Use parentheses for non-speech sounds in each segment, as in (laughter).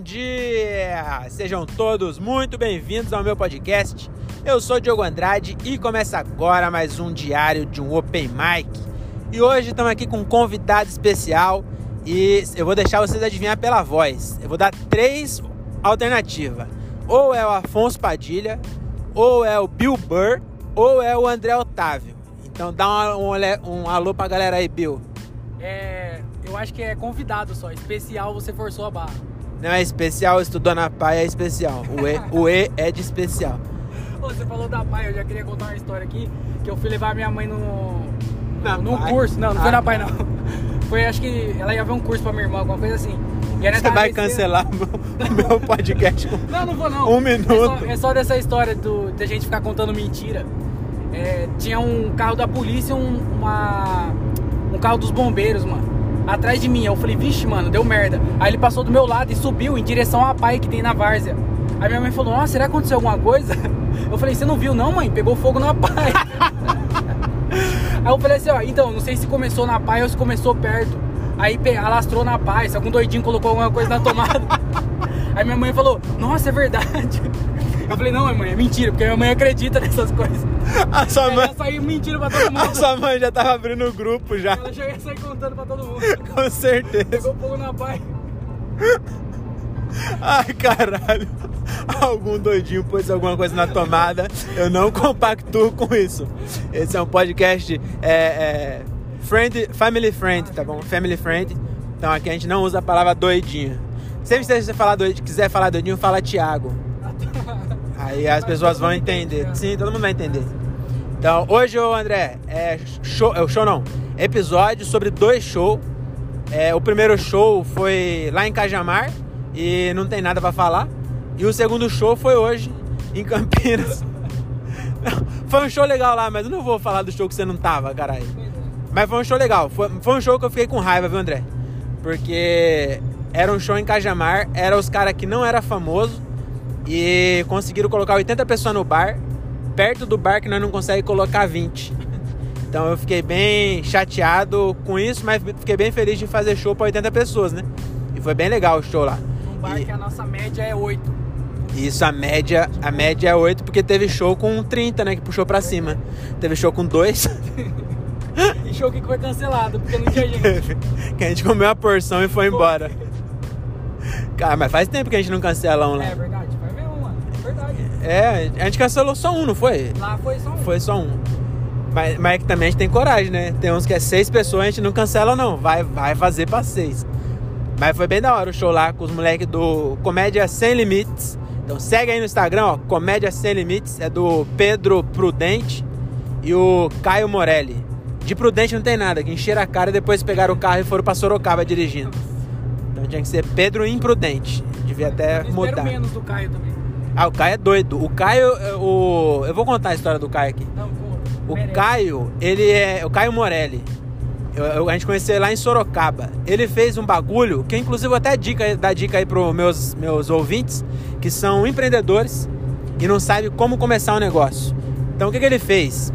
dia! Sejam todos muito bem-vindos ao meu podcast. Eu sou Diogo Andrade e começa agora mais um diário de um Open Mic. E hoje estamos aqui com um convidado especial e eu vou deixar vocês adivinhar pela voz. Eu vou dar três alternativas: ou é o Afonso Padilha, ou é o Bill Burr, ou é o André Otávio. Então dá um, um, um alô pra galera aí, Bill. É, eu acho que é convidado só. Especial você forçou a barra. Não é especial, estudou na PAI é especial. O E, o e é de especial. Ô, Você falou da PAI, eu já queria contar uma história aqui. Que eu fui levar minha mãe no, Na PAI? curso. Não, não foi Ah, na PAI não. (laughs) Foi, acho que ela ia ver um curso pra minha irmã, alguma coisa assim. E Você vai cancelar (laughs) meu, meu podcast com Não, não vou não. Um minuto. É só, é só dessa história do, de a gente ficar contando mentira. É, tinha um carro da polícia e um, uma, um carro dos bombeiros, mano. Atrás de mim. Eu falei, vixe, mano, deu merda. Aí ele passou do meu lado e subiu em direção à pai que tem na várzea. Aí minha mãe falou, nossa, será que aconteceu alguma coisa? (laughs) Eu falei, você não viu não, mãe? Pegou fogo na pai. (laughs) Aí eu falei assim, ó, então, não sei se começou na pai ou se começou perto. Aí alastrou na pai, se algum doidinho colocou alguma coisa na tomada. (laughs) Aí minha mãe falou, nossa, é verdade. Eu falei, não, mãe, é mentira, porque minha mãe acredita nessas coisas. (laughs) A sua Ela mãe, sair mentindo pra todo (laughs) a mundo. sua mãe já tava abrindo o grupo já, Ela já ia sair contando pra todo mundo. (laughs) com certeza. Pegou fogo na pai. Ai, caralho. Algum doidinho pôs alguma coisa na tomada. Eu não compactuo com isso. Esse é um podcast é, é, friend, family friend, tá bom? Family friend. Então aqui a gente não usa a palavra doidinho. Sempre que você falar doidinho, quiser falar doidinho, fala Thiago. Aí as pessoas vão entender. Sim, todo mundo vai entender. Então, hoje, André, é show, é o show não, episódio sobre dois shows. É, o primeiro show foi lá em Cajamar e não tem nada pra falar. E o segundo show foi hoje em Campinas. (laughs) foi um show legal lá, mas eu não vou falar do show que você não tava, caralho. Mas foi um show legal. Foi, foi um show que eu fiquei com raiva, viu, André? Porque era um show em Cajamar, era os caras que não era famoso e conseguiram colocar 80 pessoas no bar, perto do bar que nós não conseguimos colocar 20. Então eu fiquei bem chateado com isso, mas fiquei bem feliz de fazer show para 80 pessoas, né? E foi bem legal o show lá. Um bar E- que a nossa média é 8. isso, a média, a média é 8, porque teve show com 30, né? Que puxou pra cima. Teve show com 2, (laughs) E show que foi cancelado, porque não tinha gente. (laughs) que a gente comeu a porção e foi embora. Cara, mas faz tempo que a gente não cancela um lá. É verdade, É a gente cancelou só um, não foi? Lá foi só um. Foi só um. Mas, mas é que também a gente tem coragem, né? Tem uns que é seis pessoas, a gente não cancela não. Vai, vai fazer pra seis. Mas foi bem da hora o show lá com os moleques do Comédia Sem Limites. Então segue aí no Instagram, ó. Comédia Sem Limites. É do Pedro Prudente e o Caio Morelli. De Prudente não tem nada, que encheram a cara e depois pegaram o carro e foram pra Sorocaba dirigindo. Então tinha que ser Pedro Imprudente. Devia até mudar. menos do Caio também. Ah, o Caio é doido. O Caio, é, o... eu vou contar a história do Caio aqui. Não, conta. O Merece. Caio, ele é. O Caio Morelli. Eu- eu- a gente conheceu ele lá em Sorocaba. Ele fez um bagulho, que inclusive até dica, dá dica aí pros meus, meus ouvintes, que são empreendedores e não sabem como começar um negócio. Então o que, que ele fez?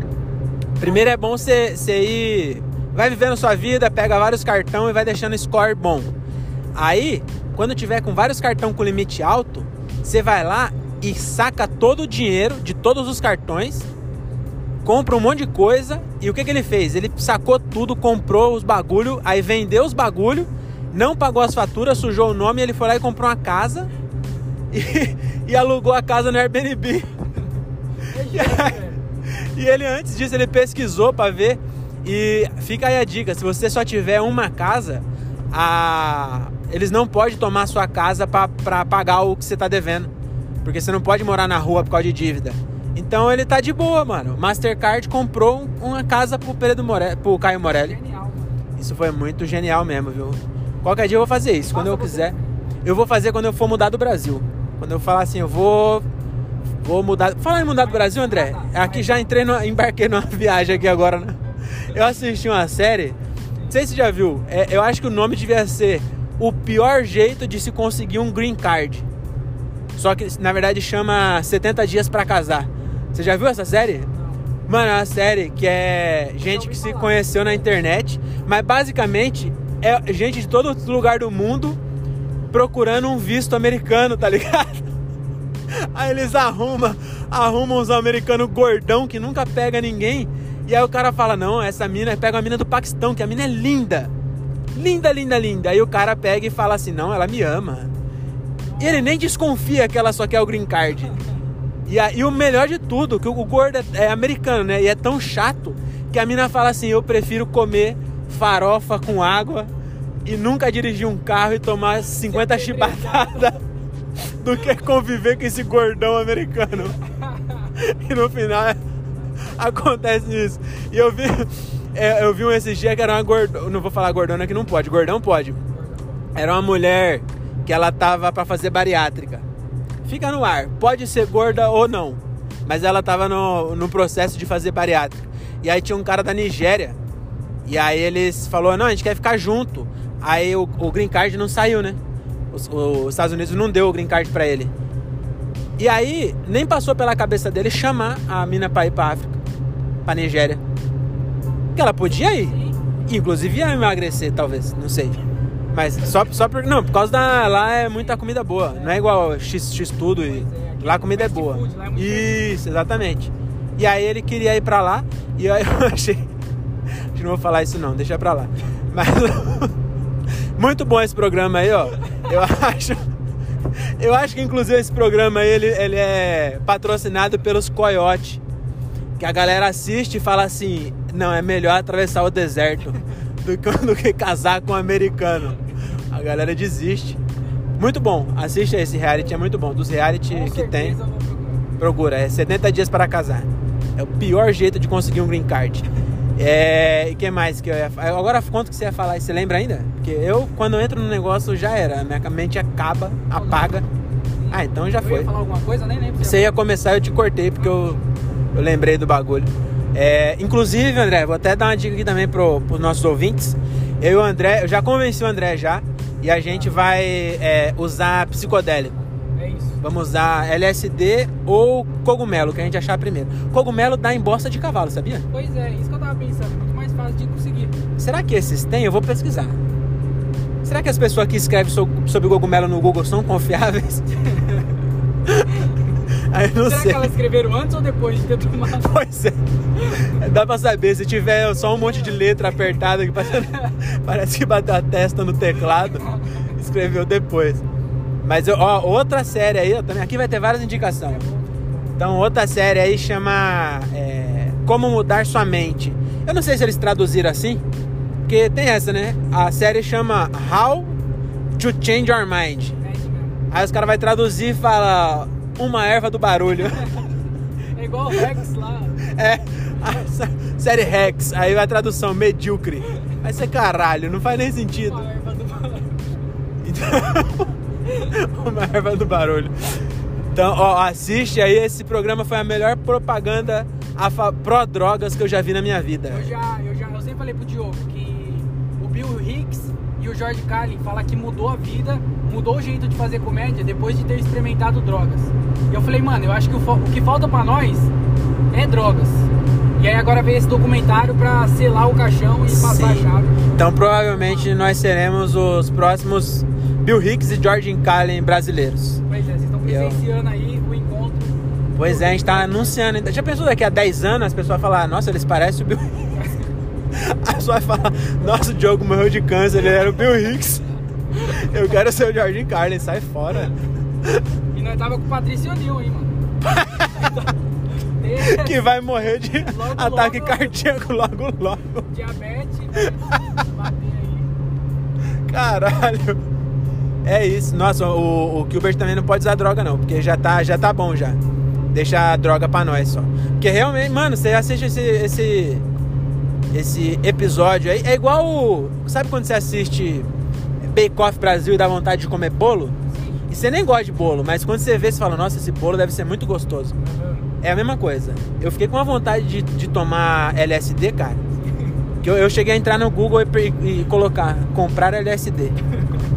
Primeiro é bom você você ir. Vai vivendo sua vida, pega vários cartão e vai deixando score bom. Aí, quando tiver com vários cartão com limite alto, você vai lá e saca todo o dinheiro de todos os cartões compra um monte de coisa e o que, que ele fez? Ele sacou tudo, comprou os bagulho, aí vendeu os bagulho, não pagou as faturas, sujou o nome, ele foi lá e comprou uma casa (laughs) e, e alugou a casa no Airbnb. É (laughs) velho. E ele antes disso ele pesquisou pra ver e fica aí a dica, se você só tiver uma casa, a eles não podem tomar sua casa pra pagar o que você tá devendo, porque você não pode morar na rua por causa de dívida. Então ele tá de boa, mano. Mastercard comprou um- uma casa pro Pedro More... pro Caio Morelli. Genial, mano. Isso foi muito genial mesmo, viu? Qualquer dia eu vou fazer isso, quando eu você quiser. também. Eu vou fazer quando eu for mudar do Brasil. Quando eu falar assim, eu vou vou mudar. Fala em mudar do Brasil, André. Aqui já entrei no, embarquei numa (laughs) viagem aqui agora, né? Eu assisti uma série, não sei se você já viu. é, eu acho que o nome devia ser O pior jeito de se conseguir um green card. Só que na verdade chama 70 dias pra casar. Você já viu essa série? Mano, é uma série que é gente que se conheceu na internet, mas basicamente é gente de todo lugar do mundo procurando um visto americano, tá ligado? (laughs) Aí eles arrumam, arrumam uns americanos gordão que nunca pega ninguém. E aí o cara fala: Não, essa mina, pega uma mina do Paquistão, que a mina é linda. Linda, linda, linda. Aí o cara pega e fala assim: Não, ela me ama. Ele nem desconfia que ela só quer o green card. E, a, e o melhor de tudo, que o, o gordo é, é americano, né? E é tão chato que a mina fala assim: Eu prefiro comer farofa com água e nunca dirigir um carro e tomar 50 chibatadas do que conviver com esse gordão americano. (laughs) E no final (laughs) acontece isso. E eu vi, é, eu vi um esses dias que era uma gordona, não vou falar gordona que não pode, gordão pode. Era uma mulher que ela tava para fazer bariátrica. Fica no ar, pode ser gorda ou não, mas ela tava no, no processo de fazer bariátrica. E aí tinha um cara da Nigéria, e aí eles falou, não, a gente quer ficar junto. Aí o, o green card não saiu, né? Os, os Estados Unidos não deu o green card para ele. E aí, nem passou pela cabeça dele chamar a mina pra ir pra África, pra Nigéria. Que ela podia ir. Inclusive ia emagrecer, talvez, não sei. Mas só, só por. Não, por causa da. Lá é muita comida boa. Não é igual X, X tudo. E, lá a comida é boa. Isso, exatamente. E aí ele queria ir pra lá. E aí eu (laughs) achei. Não vou falar isso não, deixa pra lá. Mas. (laughs) Muito bom esse programa aí, ó. Eu (laughs) acho. Eu acho que inclusive esse programa aí, ele, ele é patrocinado pelos Coyote. Que a galera assiste e fala assim, não, é melhor atravessar o deserto do que, do que casar com um americano. Galera desiste. Muito bom, assiste esse reality, é muito bom. Dos reality Com que tem, procura. É 70 dias para casar. É o pior jeito de conseguir um green card. É, e que mais que eu ia falar? Agora quanto que você ia falar? Você lembra ainda? Porque eu, quando eu entro no negócio, já era. Minha mente acaba, apaga. Ah, então já Eu foi. ia falar alguma coisa, nem lembro. Você ia começar, eu te cortei porque eu, eu lembrei do bagulho. É, inclusive, André, vou até dar uma dica aqui também pro, pros nossos ouvintes. Eu e o André, eu já convenci o André já. E a gente vai é, usar psicodélico. É isso. Vamos usar LSD ou cogumelo, que a gente achar primeiro. Cogumelo dá em bosta de cavalo, sabia? Pois é, isso que eu tava pensando. Muito mais fácil de conseguir. Será que esses têm? Eu vou pesquisar. Será que as pessoas que escrevem so- sobre cogumelo no Google são confiáveis? (laughs) Aí não Será sei. que elas escreveram antes ou depois de ter tomado? Pois é. Dá pra saber, se tiver só um monte de letra apertada que parece, (laughs) parece que bateu a testa no teclado, escreveu depois. Mas ó, outra série aí, ó, também aqui vai ter várias indicações. Então, outra série aí chama é, Como Mudar Sua Mente. Eu não sei se eles traduziram assim, porque tem essa, né? A série chama How to Change Your Mind. Aí os caras vão traduzir e fala Uma erva do barulho. (laughs) É igual o Rex lá. É, a sé- (laughs) série Rex, aí a tradução medíocre. Vai ser caralho, não faz nem sentido. Uma erva do Então, (laughs) uma erva do barulho. Então, ó, assiste aí, esse programa foi a melhor propaganda pró-drogas que eu já vi na minha vida. Eu já, eu já, eu sempre falei pro Diogo que o Bill Hicks e o George Carlin falam que mudou a vida, mudou o jeito de fazer comédia depois de ter experimentado drogas. E eu falei, mano, eu acho que o, o que falta pra nós é drogas. E aí agora veio esse documentário pra selar o caixão e passar a Sim. chave. Então, provavelmente nós seremos os próximos Bill Hicks e George Carlin brasileiros. Pois é, vocês estão eu- presenciando aí o encontro. Pois é, a gente tá anunciando. ainda. Já pensou daqui a 10 anos as pessoas falar, nossa, eles parecem o Bill Hicks. (laughs) A pessoa vai falar, nossa, o Diogo morreu de câncer, ele era o Bill Hicks. (laughs) Eu quero ser o George Carlin, sai fora. E nós tava com o Patrício O'Neill, hein, mano. (laughs) (laughs) Que vai morrer de Logo, ataque logo. cardíaco logo, logo. Diabetes, né? bater (laughs) aí. Caralho. É isso. Nossa, o, o Gilbert também não pode usar droga, não. Porque já tá, já tá bom já. Deixa a droga pra nós só. Porque realmente, mano, você assiste esse, esse, esse episódio aí. É igual. o- Sabe quando você assiste Bake Off Brasil e dá vontade de comer bolo? E você nem gosta de bolo, mas quando você vê, você fala, nossa, esse bolo deve ser muito gostoso. É a mesma coisa. Eu fiquei com a vontade de, de tomar LSD, cara. Que eu, eu cheguei a entrar no Google e, e colocar comprar LSD.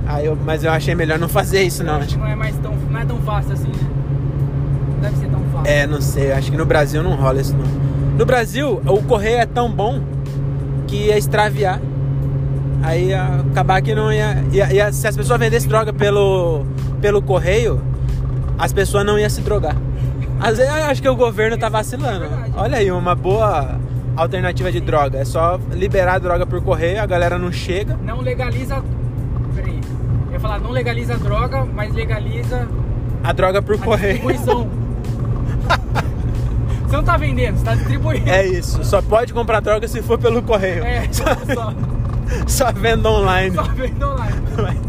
Aí eu, mas eu achei melhor não fazer isso, não. Acho que não é mais tão, não é tão fácil assim, né? Não deve ser tão fácil. É, não sei. Acho que no Brasil não rola isso, não. No Brasil, o correio é tão bom que ia extraviar. Aí ia acabar que não ia, ia, ia- Se as pessoas vendessem droga pelo, pelo correio, as pessoas não iam se drogar. Às vezes eu acho que o governo tá vacilando. Olha aí, uma boa alternativa de droga. É só liberar a droga por correio, a galera não chega. Não legaliza. Peraí. Eu ia falar, não legaliza a droga, mas legaliza A droga por a correio. distribuição. (laughs) você não tá vendendo, você tá distribuindo. É isso, só pode comprar droga se for pelo correio. É, (laughs) Só, só, só venda online. só vende online.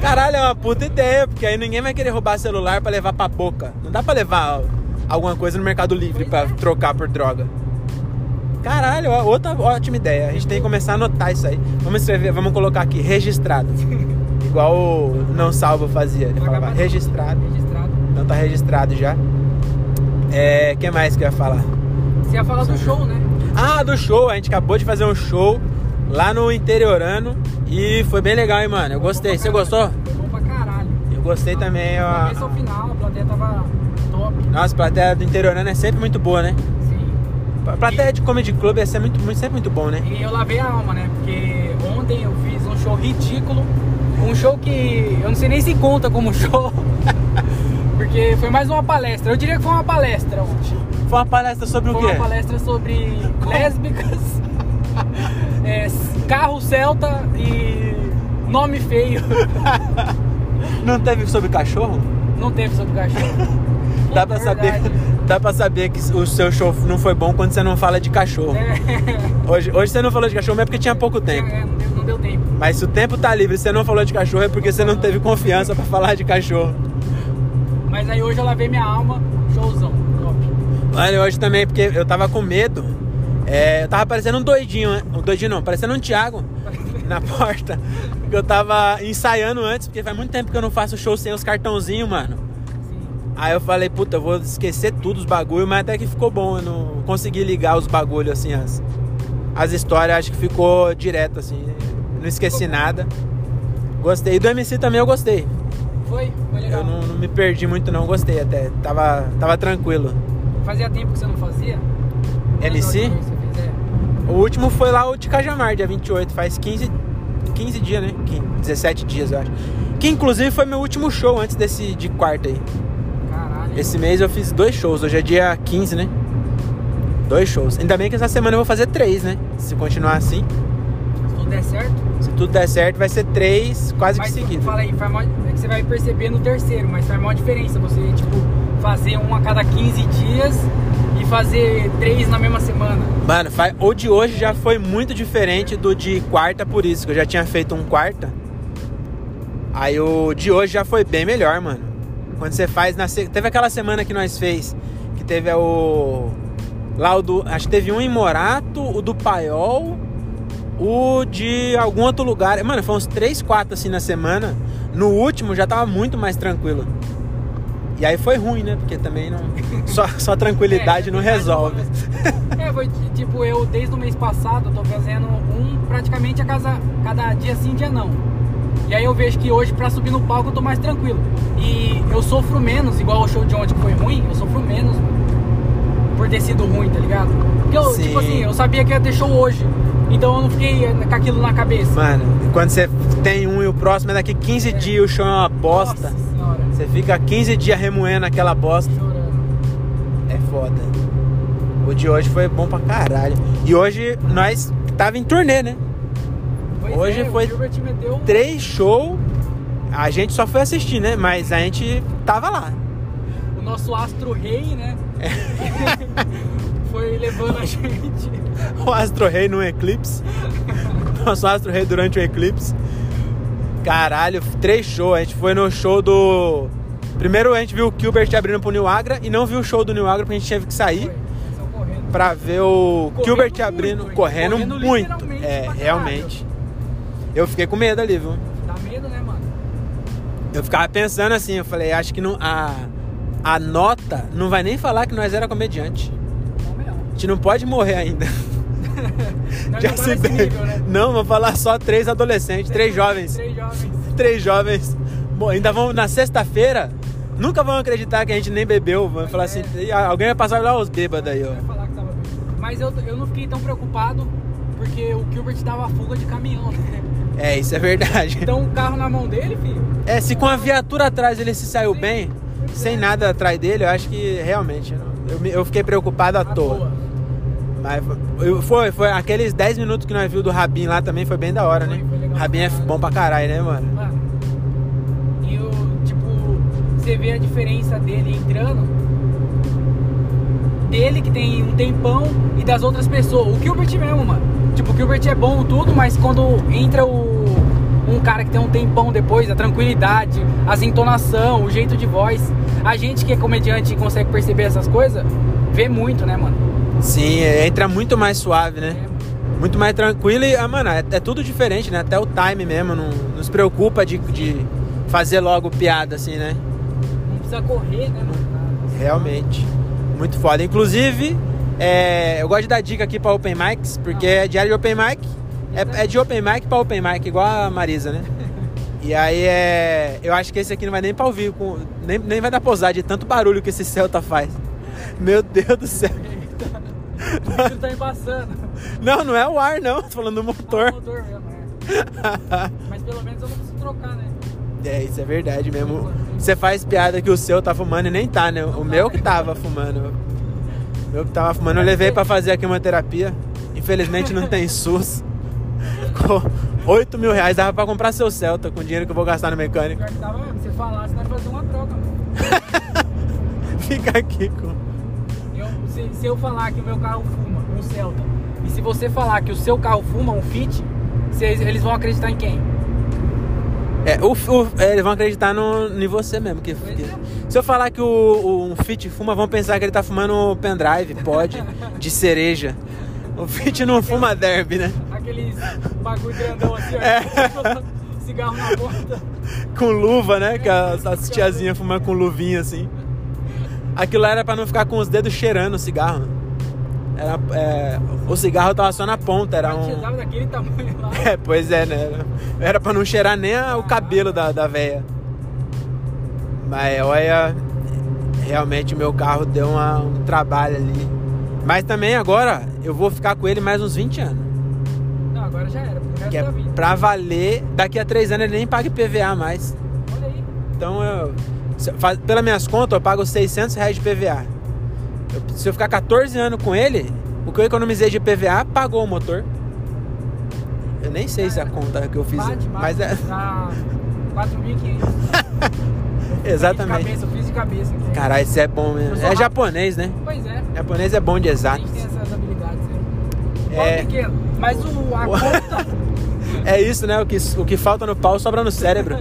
Caralho, é uma puta ideia, porque aí ninguém vai querer roubar celular pra levar pra boca. Não dá pra levar alguma coisa no Mercado Livre é. trocar por droga. Caralho, ó, outra ótima ideia. A gente tem que começar a anotar isso aí. Vamos escrever, vamos colocar aqui, registrado. (laughs) Igual o Não Salvo fazia. Ele falava registrado. Registrado. Então tá registrado já. É, o que mais que eu ia falar? Você ia falar do show, né? Ah, do show. A gente acabou de fazer um show lá no interiorano e foi bem legal, hein, mano. Eu gostei. Você gostou? Foi bom pra caralho. Eu gostei também. Ó. começo ao final, a plateia tava. Nossa, a plateia do interiorano é sempre muito boa, né? Sim. A plateia de comedy club é sempre muito, muito- sempre muito bom, né? E eu lavei a alma, né? Porque ontem eu fiz um show ridículo. Um show que eu não sei nem se conta como (laughs) show. Porque foi mais uma palestra. Eu diria que foi uma palestra ontem. Foi uma palestra sobre Foi o quê? uma palestra sobre lésbicas, (laughs) é, carro celta e nome feio. (laughs) Não teve sobre cachorro? Não teve sobre cachorro. Dá pra saber, (laughs) dá pra saber que o seu show não foi bom quando você não fala de cachorro. É, (laughs) Hoje, hoje você não falou de cachorro, mas é porque tinha pouco tempo. é, não, deu, não deu tempo. Mas se o tempo tá livre e você não falou de cachorro, é porque você não teve confiança pra falar de cachorro. Mas aí hoje eu lavei minha alma, showzão, top. Mano, hoje também, porque eu tava com medo. É, eu tava parecendo um doidinho, né? Um doidinho não, parecendo um Thiago (laughs) na porta. Porque eu tava ensaiando antes, porque faz muito tempo que eu não faço show sem os cartãozinhos, mano. Aí eu falei, puta, eu vou esquecer tudo os bagulho, mas até que ficou bom. Eu não consegui ligar os bagulhos, assim, as, as histórias, acho que ficou direto, assim. Não esqueci nada. Gostei. E do MC também eu gostei. Foi? Foi legal. Eu não, não me perdi muito, não. Gostei até. Tava, tava tranquilo. Fazia tempo que você não fazia? MC? É. O último foi lá o de Cajamar, dia 28. Faz 15, 15 dias, né? 15, 17 dias, eu acho. Que inclusive foi meu último show antes desse de quarta aí. Esse mês eu fiz dois shows. Hoje é dia 15, né? Dois shows. Ainda bem que essa semana eu vou fazer três, né? Se continuar assim. Se tudo der certo. Se tudo der certo, vai ser três quase que Mas seguido. fala aí, faz mó- é que você vai perceber no terceiro, mas faz maior diferença você, tipo, fazer um a cada 15 dias e fazer três na mesma semana. Mano, fa- o de hoje já foi muito diferente do de quarta, por isso que eu já tinha feito um quarta. Aí o de hoje já foi bem melhor, mano. Quando você faz na teve aquela semana que nós fez que teve o lá o do, acho que teve um em Morato, o do Paiol, o de algum outro lugar. Mano, foi uns 3, 4 assim na semana. No último já tava muito mais tranquilo. E aí foi ruim, né? Porque também não só, (laughs) só tranquilidade É, não tranquilidade resolve. É, foi tipo, eu desde o mês passado tô fazendo um praticamente a casa, cada dia sim, dia não. E aí eu vejo que hoje pra subir no palco eu tô mais tranquilo. E eu sofro menos, igual o show de ontem que foi ruim, eu sofro menos por ter sido ruim, tá ligado? Porque eu, Sim. tipo assim, eu sabia que ia ter show hoje. Então eu não fiquei eh, com aquilo na cabeça. Mano, quando você tem um e o próximo é daqui 15 dias, o show é uma bosta. Nossa senhora. Você fica 15 dias remoendo aquela bosta. Chorando. É foda. O de hoje foi bom pra caralho. E hoje nós tava em turnê, né? Pois Hoje é, foi meteu Três shows. A gente só foi assistir, né? Mas a gente tava lá. o nosso astro rei, né? É. (laughs) foi levando a gente. O Astro Rei no eclipse. (laughs) Nosso Astro Rei durante o eclipse. Caralho, três shows. A gente foi no show do. Primeiro a gente viu o Gilbert abrindo pro New Agra e não viu o show do New Agra porque a gente teve que sair pra ver o Correndo Gilbert abrindo, correndo, Correndo muito. É, realmente. Eu fiquei com medo ali, viu? Dá medo, né, mano? Eu ficava pensando assim, eu falei, acho que não, a, a nota não vai nem falar que nós era comediante. A gente não pode morrer ainda. (laughs) Não tá bem. nível, né? Não, vou falar só três adolescentes, três jovens. Três jovens. Três jovens. Bom, ainda vão na sexta-feira. Nunca vão acreditar que a gente nem bebeu. Vão falar assim, "Ih, alguém vai passar lá os bêbados aí, ó. Falar que tava bêbado. Mas eu, eu não fiquei tão preocupado porque o Gilbert dava fuga de caminhão, né? É, isso é verdade. Então o carro na mão dele, filho. É, se com a viatura atrás ele se saiu bem, sem nada atrás dele, eu acho que realmente. Eu, eu fiquei preocupado à, à toa. Mas eu- foi, foi aqueles 10 minutos que nós viu do Rabin lá também foi bem da hora, né? Foi, foi legal Rabin é bom pra caralho, né, mano? Mano, e o, tipo, você vê a diferença dele entrando, dele que tem um tempão e das outras pessoas. O Gilbert mesmo, mano. Tipo, o Gilbert é bom tudo, mas quando entra o, um cara que tem um tempão depois, a tranquilidade, as entonação, o jeito de voz, a gente que é comediante e consegue perceber essas coisas, vê muito, né, mano? Sim, é, entra muito mais suave, É, né? mano. Muito mais tranquilo e, ah, mano, é, é tudo diferente, né? Até o time mesmo, não, se preocupa de, de fazer logo piada, assim, né? Não precisa correr, né, mano? Realmente. Muito foda. Inclusive, é, eu gosto de dar dica aqui pra Open Mics, porque é diário de Open Mic. É, é de Open Mic pra Open Mic, igual a Marisa, né? E aí é. Eu acho que esse aqui não vai nem pra ouvir, com, nem, nem vai dar pra usar de tanto barulho que esse Celta faz. Meu Deus do céu. O bicho tá embaçando. Não, não é o ar, não. Tô falando do Ah, o motor. motor mesmo, é. (laughs) Mas pelo menos eu não preciso trocar, né? É, isso é verdade mesmo. Você faz piada que o seu tá fumando e nem tá, né? O meu que tava fumando. O meu que tava fumando, eu levei pra fazer a quimioterapia. Infelizmente não tem SUS. Ficou 8 mil reais, dava pra comprar seu Celta com o dinheiro que eu vou gastar no mecânico. Pior que tava mesmo. Se você falasse, nós fazer uma troca, mano. (laughs) Fica aqui com. Eu, se, se eu falar que o meu carro fuma, um Celta, e se você falar que o seu carro fuma, um Fit, vocês- eles vão acreditar em quem? É, o, o- é, eles vão acreditar no, em você mesmo. Que, que- é. se eu falar que o, o- um Fit fuma, vão pensar que ele tá fumando pendrive, pode, de cereja. O Fit não fuma derby, né? Aqueles bagulho grandão assim, ó. É. Cigarro na porta. com luva, né? Que as, as tiazinhas fumam com luvinha assim. Aquilo lá era pra não ficar com os dedos cheirando o cigarro. Era, é, o cigarro tava só na ponta, era um. daquele tamanho lá. (laughs) É, pois é, né? Era, era pra não cheirar nem a- o cabelo da, da véia. Mas olha, realmente o meu carro deu uma- um trabalho ali. Mas também agora eu vou ficar com ele mais uns 20 anos. Agora já era, pro resto Que é da vida. pra valer, daqui a 3 anos ele nem paga IPVA mais. Olha aí. Então, eu, faz- pelas minhas contas, eu pago 600 reais de PVA. Eu- se eu ficar 14 anos com ele, o que eu economizei de PVA pagou o motor. Eu nem sei se é a conta que eu fiz, Bate, bate. mas é Dá 4.500. (laughs) exatamente. De cabeça, eu fiz de cabeça. aqui. Caralho, isso é bom mesmo. É rápido. japonês, né? Pois é. Japonês é bom de A exato. gente tem essas habilidades aí. É. É. pequeno. Mas o, a conta. (laughs) É isso, né? O que, o que falta no pau sobra no cérebro.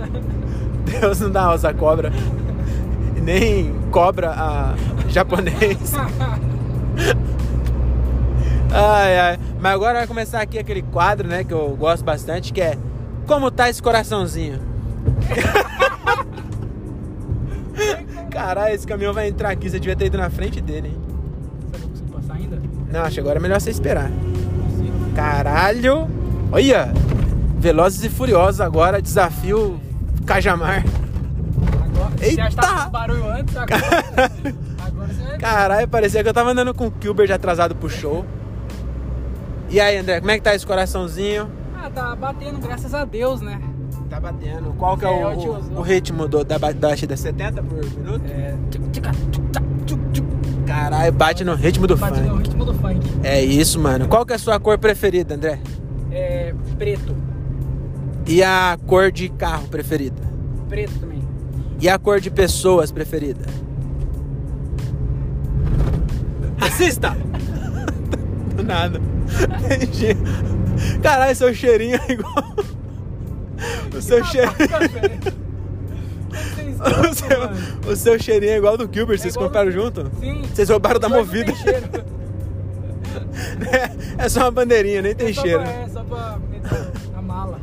(laughs) Deus não dá asa à cobra. Nem cobra a japonês. (laughs) Ai, ai. Mas agora vai começar aqui aquele quadro, né? Que eu gosto bastante, que é Como tá esse coraçãozinho? Caralho, esse caminhão vai entrar aqui. Você devia ter ido na frente dele, hein? Será que eu consigo passar ainda? Não, acho que agora é melhor você esperar. Caralho! Olha! Velozes e Furiosos agora, desafio Cajamar. Agora, Você Eita! já barulho antes, agora. (laughs) agora você vai. Caralho, parecia que eu tava andando com o Gilbert atrasado pro show. E aí, André, como é que tá esse coraçãozinho? Ah, tá batendo, graças a Deus, né? Tá batendo. Qual que é, É, o, o ritmo do, da, ba- da batida? 70 por minuto? É. tchuc, tchuc, tchuc. Caralho, bate no ritmo do Bate no funk. ritmo do funk. É isso, mano. Qual que é a sua cor preferida, André? É. Preto. E a cor de carro preferida? Preto também. E a cor de pessoas preferida? Assista! (laughs) Do nada. Entendi. Caralho, seu cheirinho é igual. O seu cheirinho. (laughs) O seu, o seu cheirinho é igual do Gilbert, vocês igual compraram do- junto? Sim. Vocês roubaram da não movida. cheiro. (laughs) É só uma bandeirinha, nem tem É cheiro. pra- É só pra meter a mala.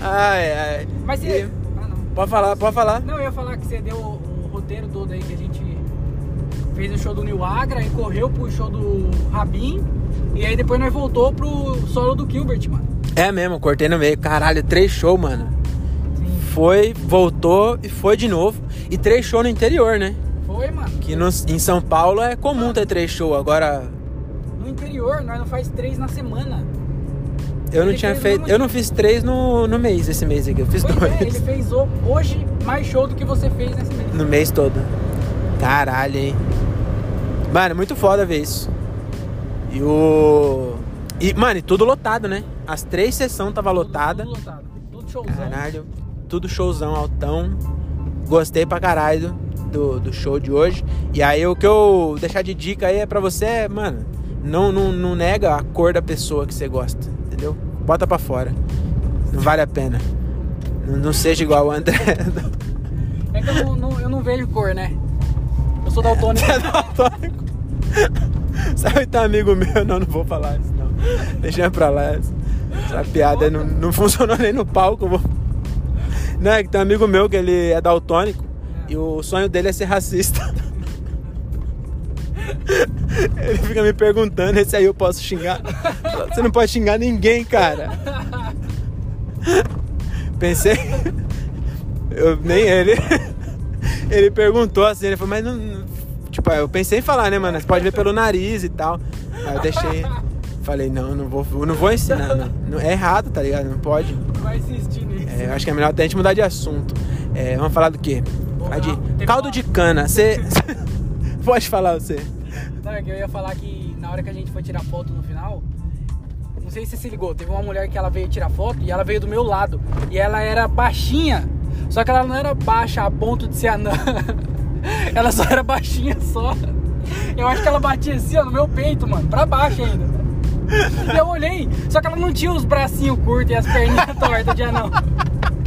Ai, ai. Mas E- você. Ah. Pode falar, pode falar. Não, eu ia falar que você deu o, o roteiro todo aí que a gente fez o show do New Agra e correu pro show do Rabin. E aí depois nós voltou pro solo do Gilbert, mano. É mesmo, cortei no meio. Caralho, três shows, mano. Foi, voltou e foi de novo. E três shows no interior, né? Foi, mano. Que em São Paulo é comum ter três shows. Agora, No interior, nós não faz três na semana. Eu não Ele tinha fez feito. Eu não fiz três no, no mês, esse mês aqui. Eu fiz Pois dois. é, ele fez hoje mais show do que você fez nesse mês. No mês todo. Caralho, hein? Mano, muito foda ver isso. E o. E, mano, e tudo lotado, né? As três sessões tava lotada. Tudo, tudo lotado. Tudo showzão. Caralho. Tudo showzão, altão. Gostei pra caralho do, do show de hoje. E aí o que eu deixar de dica aí é pra você, é, mano, não, não, não nega a cor da pessoa que você gosta, entendeu? Bota pra fora. Não vale a pena. Não, não seja igual o André. (laughs) É que eu não, não- eu não vejo cor, né? Eu sou daltônico. Você é daltônico. Sabe, tá amigo meu? Não, não vou falar isso, não. Deixa pra lá. Essa, piada não, não funcionou nem no palco. Vou... Não, é que tem um amigo meu que ele é daltônico e o sonho dele é ser racista. Ele fica me perguntando esse aí eu posso xingar. Você não pode xingar ninguém, cara. Pensei. Eu nem ele. Ele perguntou assim, ele falou, mas não. Tipo, eu pensei em falar, né, mano? Você pode ver pelo nariz e tal. Aí eu deixei. Falei, não, não vou, eu não vou ensinar. Não- é errado, tá ligado? Não pode. Vai insistir nisso. É, eu acho que é melhor até a gente mudar de assunto. É, vamos falar do quê? Falar de caldo de cana. Você. (laughs) pode falar você. Não, é eu ia falar que na hora que a gente foi tirar foto no final, não sei se você se ligou, teve uma mulher que ela veio tirar foto e ela veio do meu lado. E ela era baixinha, só que ela não era baixa a ponto de ser anã. (laughs) ela só era baixinha só. Eu acho que ela batia assim, ó, no meu peito, mano, pra baixo ainda. E eu olhei, só que ela não tinha os bracinhos curtos e as perninhas (laughs) tortas de anão.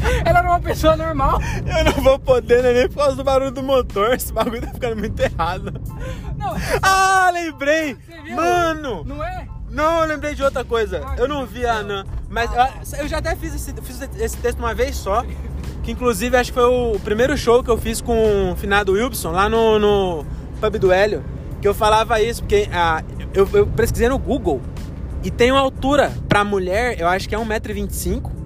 (laughs) Ela era uma pessoa normal. Eu não vou poder, né, nem por causa do barulho do motor. Esse bagulho tá ficando muito errado. Não, Ah, lembrei! você viu? Mano! Não é? Não, eu lembrei de outra coisa. Ah, Eu não vi a Anã. Mas eu, eu já até fiz esse, fiz esse texto uma vez só. Que inclusive acho que foi o primeiro show que eu fiz com o finado Wilson lá no, no Pub do Hélio. Que eu falava isso, porque ah, eu, eu pesquisei no Google e tem uma altura pra mulher, eu acho que é 1,25m.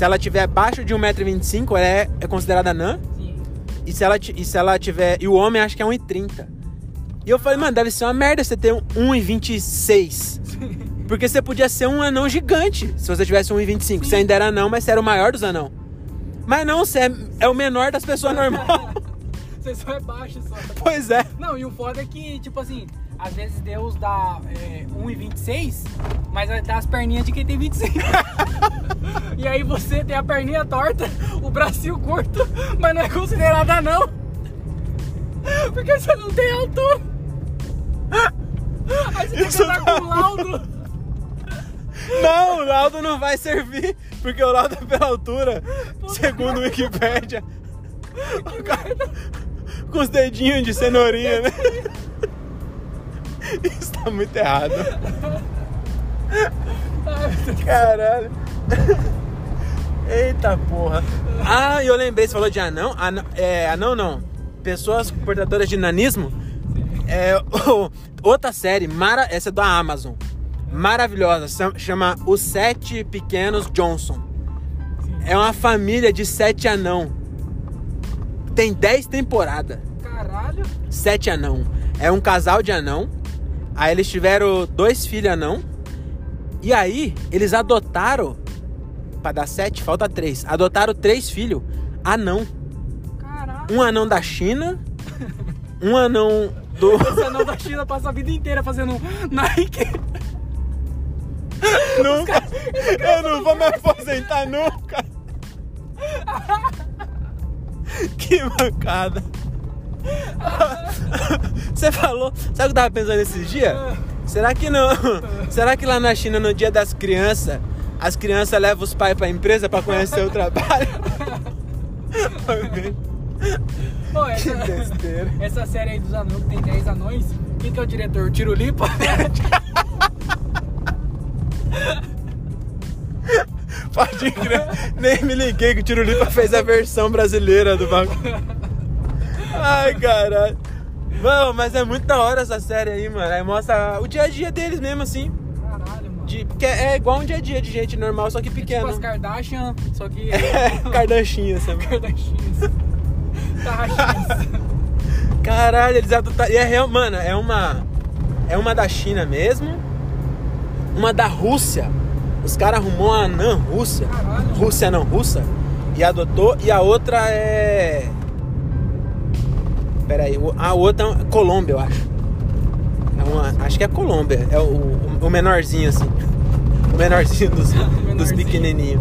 Se ela tiver abaixo de 1,25m, ela é, é considerada anã. Sim. E se ela, e se ela tiver. E o homem acho que é 1,30. E eu falei, mano, deve ser uma merda você ter um 1,26. Porque você podia ser um anão gigante se você tivesse 1,25. Você ainda era anão, mas você era o maior dos anão. Mas não, você é, é o menor das pessoas normal. (laughs) Você só é baixo só. pois é. Não, e o foda é que, tipo assim, às vezes Deus dá é, 1,26, mas dá as perninhas de quem tem 25. (laughs) e aí você tem a perninha torta, o bracinho curto, mas não é considerada não. (laughs) Porque você não tem altura. Aí você tem que Isso andar com laudo. (laughs) Não, o laudo não vai servir. Porque o laudo é pela altura. Segundo o Wikipédia. O cara- Com os dedinhos de cenourinha, né? (laughs) Isso tá muito errado. (laughs) Caralho. Eita porra. Ah, eu lembrei, você falou de anão? Anão, é, anão não. Pessoas portadoras de nanismo. É, outra série, mara, essa é da Amazon. Maravilhosa, chama Os Sete Pequenos Johnson. É uma família de sete anão. Tem dez temporadas. Caralho. Sete anão. É um casal de anão. Aí eles tiveram dois filhos anão. E aí, eles adotaram. Pra dar sete, falta três. Adotaram três filhos anão. Caralho. Um anão da China. Um anão do. (laughs) Esse anão da China passa a vida inteira fazendo Nike. (laughs) nunca. Eu não vou me aposentar nunca. (laughs) Que mancada. (laughs) Você falou. Sabe o que eu tava pensando esses dias? Será que não? (laughs) Será que lá na China, no dia das crianças, as crianças levam os pais pra empresa pra conhecer o (laughs) trabalho? Pô, que essa, besteira. essa série aí dos anões, que tem 10 anões, quem que é o diretor? O Tirulipa? Pode crer. Nem me liguei que o Tirulipa fez a versão brasileira do bagulho. Ai, caralho. Mano, mas é muito da hora essa série aí, mano. Aí mostra o dia a dia deles mesmo, assim. Caralho, mano. De, porque é igual um dia a dia de gente normal, só que Tipo pequeno. as Kardashian, só que... É, (laughs) Kardashian, sabe? Kardashians. (laughs) Caralho, eles adotaram. E é real, mano, é uma. É uma da China mesmo. Uma da Rússia. Os caras arrumou uma anã russa. Caralho. Rússia não russa. E adotou. E a outra é. Pera aí. A outra é Colômbia, eu acho. É uma, acho que é Colômbia. É o, o- menorzinho, assim. O menorzinho dos, (laughs) dos pequenininhos.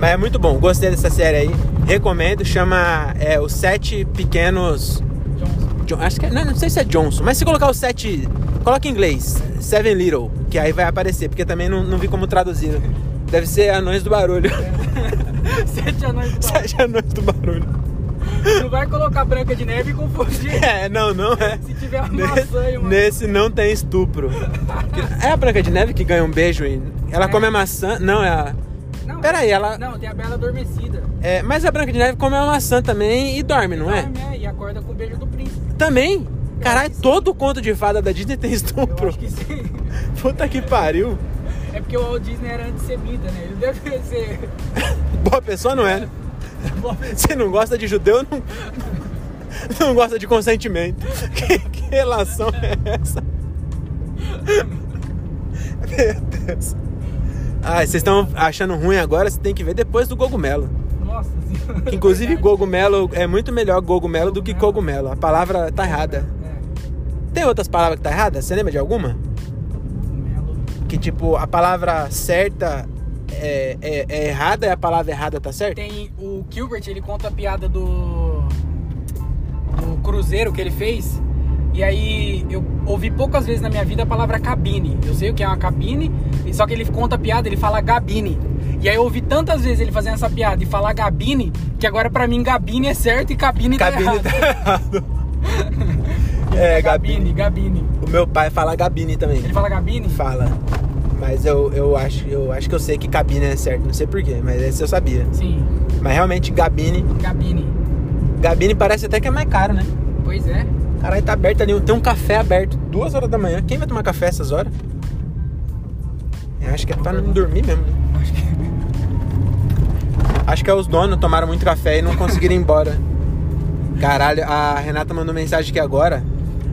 Mas é muito bom. Gostei dessa série aí. Recomendo. Chama é, Os Sete Pequenos. Johnson. John- acho que é, não, não sei se é Johnson, mas se colocar os sete. Coloca em inglês, Seven Little, que aí vai aparecer, porque também não, não vi como traduzir. Deve ser (laughs) Anões do Barulho. Sete anões do Sete Anões do Barulho. Não vai colocar Branca de Neve e confundir. (laughs) É, não, não é. Se tiver uma Nesse, maçã aí, mano. nesse não tem estupro. É a Branca de Neve que ganha um beijo e ela É. come a maçã. Não, é a. Não, Pera aí, ela- Não, tem a Bela Adormecida. É, mas a Branca de Neve come a maçã também e dorme, não é? Dorme, é, E acorda com o beijo do príncipe. Também? Caralho, todo conto de fada da Disney tem Eu estupro. acho que sim. (laughs) Puta que pariu. É porque o Walt Disney era antissemita, né? Ele deve ser. (laughs) Boa pessoa não é. (laughs) Você não gosta de judeu, não, não gosta de consentimento. (laughs) Que, que relação é essa? (laughs) Meu Deus. Ah, vocês estão achando ruim agora? Você tem que ver depois do cogumelo. Nossa senhora. Inclusive, Verdade. cogumelo é muito melhor cogumelo do que cogumelo. A palavra tá errada. É. Tem outras palavras que tá errada? Você lembra de alguma? Cogumelo. Que tipo, a palavra certa é, é- é errada e a palavra errada tá certa? Tem o Gilbert, ele conta a piada do. do cruzeiro que ele fez. E aí eu ouvi poucas vezes na minha vida a palavra cabine. Eu sei o que é uma cabine, e só que ele conta a piada, ele fala gabine. E aí eu ouvi tantas vezes ele fazendo essa piada e falar gabine, que agora pra mim gabine é certo e cabine, tá Gabine errado. tá errado. (laughs) É, gabine, gabine. O meu pai fala Gabine também. Ele fala gabine? Fala. Mas eu, eu, acho, eu acho que eu sei que cabine é certo. Não sei porquê, mas esse eu sabia. Sim, Mas realmente, Gabine. gabine. Gabine parece até que é mais caro, né? Pois é. Caralho, tá aberto ali. Tem um café aberto. Duas horas da manhã. Quem vai tomar café essas horas? Eu acho que é pra não dormir mesmo. né? Acho que Acho que é os donos tomaram muito café e não conseguiram ir embora. Caralho, a Renata mandou mensagem aqui agora.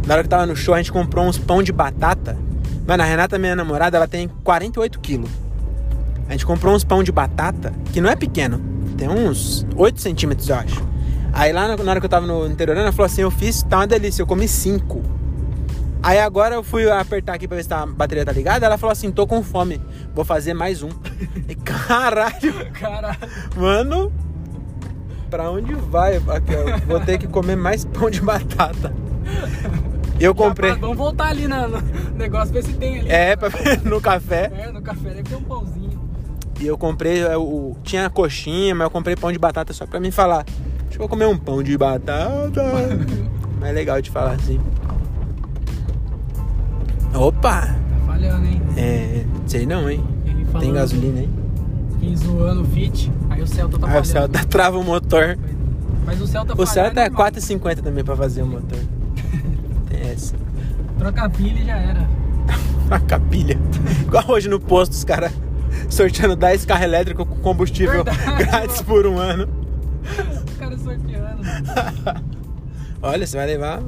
Na hora que tava no show, a gente comprou uns pão de batata. Mano, a Renata, minha namorada, ela tem 48 quilos. A gente comprou uns pão de batata, que não é pequeno. Tem uns 8 centímetros, eu acho. Aí lá na na hora que eu tava no interior, ela falou assim, eu fiz, tá uma delícia, eu comi 5. Aí agora eu fui apertar aqui pra ver se a bateria tá ligada. Ela falou assim, tô com fome, vou fazer mais um. (laughs) E, caralho, Caralho. Mano, pra onde vai? Aqui, vou ter que comer mais pão de batata. (laughs) Eu comprei. Vamos voltar ali na- no (laughs) negócio, ver se tem ali. É, pra (laughs) no café. É, no café deve ter um pãozinho. E eu comprei. é, o, tinha coxinha, mas eu comprei pão de batata só pra mim falar. Deixa eu comer um pão de batata. (laughs) Mas é legal de falar assim. Opa! Tá falhando, hein? É. Sei não, hein? Tem gasolina, hein? Que zoando o Fit, aí o Celta tá Aí o falhando. Celta trava o motor. Mas o Celta O Celta é normal. 4,50 também pra fazer o motor. Troca a pilha e já era. (laughs) A capilha. Igual hoje no posto, os caras sorteando 10 carros elétricos com combustível Verdade, (laughs) grátis por um ano. O cara sorteando. (laughs) Olha, você vai levar.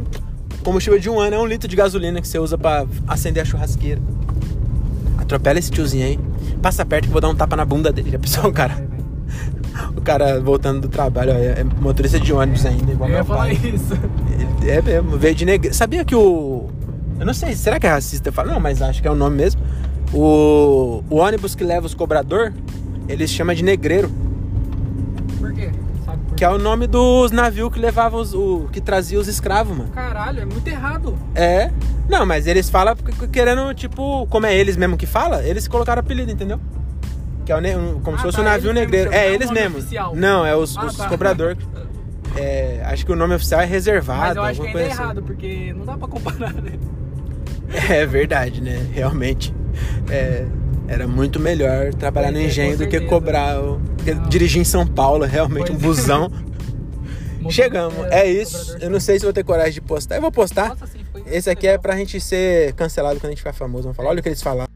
Combustível de um ano é um litro de gasolina que você usa pra acender a churrasqueira. Atropela esse tiozinho aí. Passa perto que eu vou dar um tapa na bunda dele. Já pensou cara? Cara voltando do trabalho, ó, é motorista de ônibus ainda, igual Eu ia meu falar pai. isso. Ele é mesmo, veio de negro. Sabia que o. Eu não sei, será que é racista? Eu falo, não, mas acho que é o nome mesmo. O, o ônibus que leva os cobrador, eles chamam de negreiro. Por quê? Sabe por Que é o nome dos navios que levavam os. O, que trazia os escravos, mano. Caralho, é muito errado. É. Não, mas eles falam querendo, tipo, como é eles mesmo que fala, eles colocaram apelido, entendeu? Que é um- como Ah, se fosse tá, um navio negreiro. É, é eles o nome mesmo. oficial. Não, é os, Ah, os tá. cobrador. (laughs) É, acho que o nome oficial é reservado. Mas eu acho que ainda é coisa assim. errado, porque não dá pra comparar, né? É verdade, né? Realmente. é, era muito melhor trabalhar no é, engenho do que cobrar. o- dirigir em São Paulo, realmente, um Pois é. busão. (laughs) Chegamos, é isso. Eu não sei se vou ter coragem de postar. Eu vou postar. Nossa, sim, Esse aqui é legal. pra gente ser cancelado quando a gente ficar famoso. Vamos falar, olha o que eles falaram.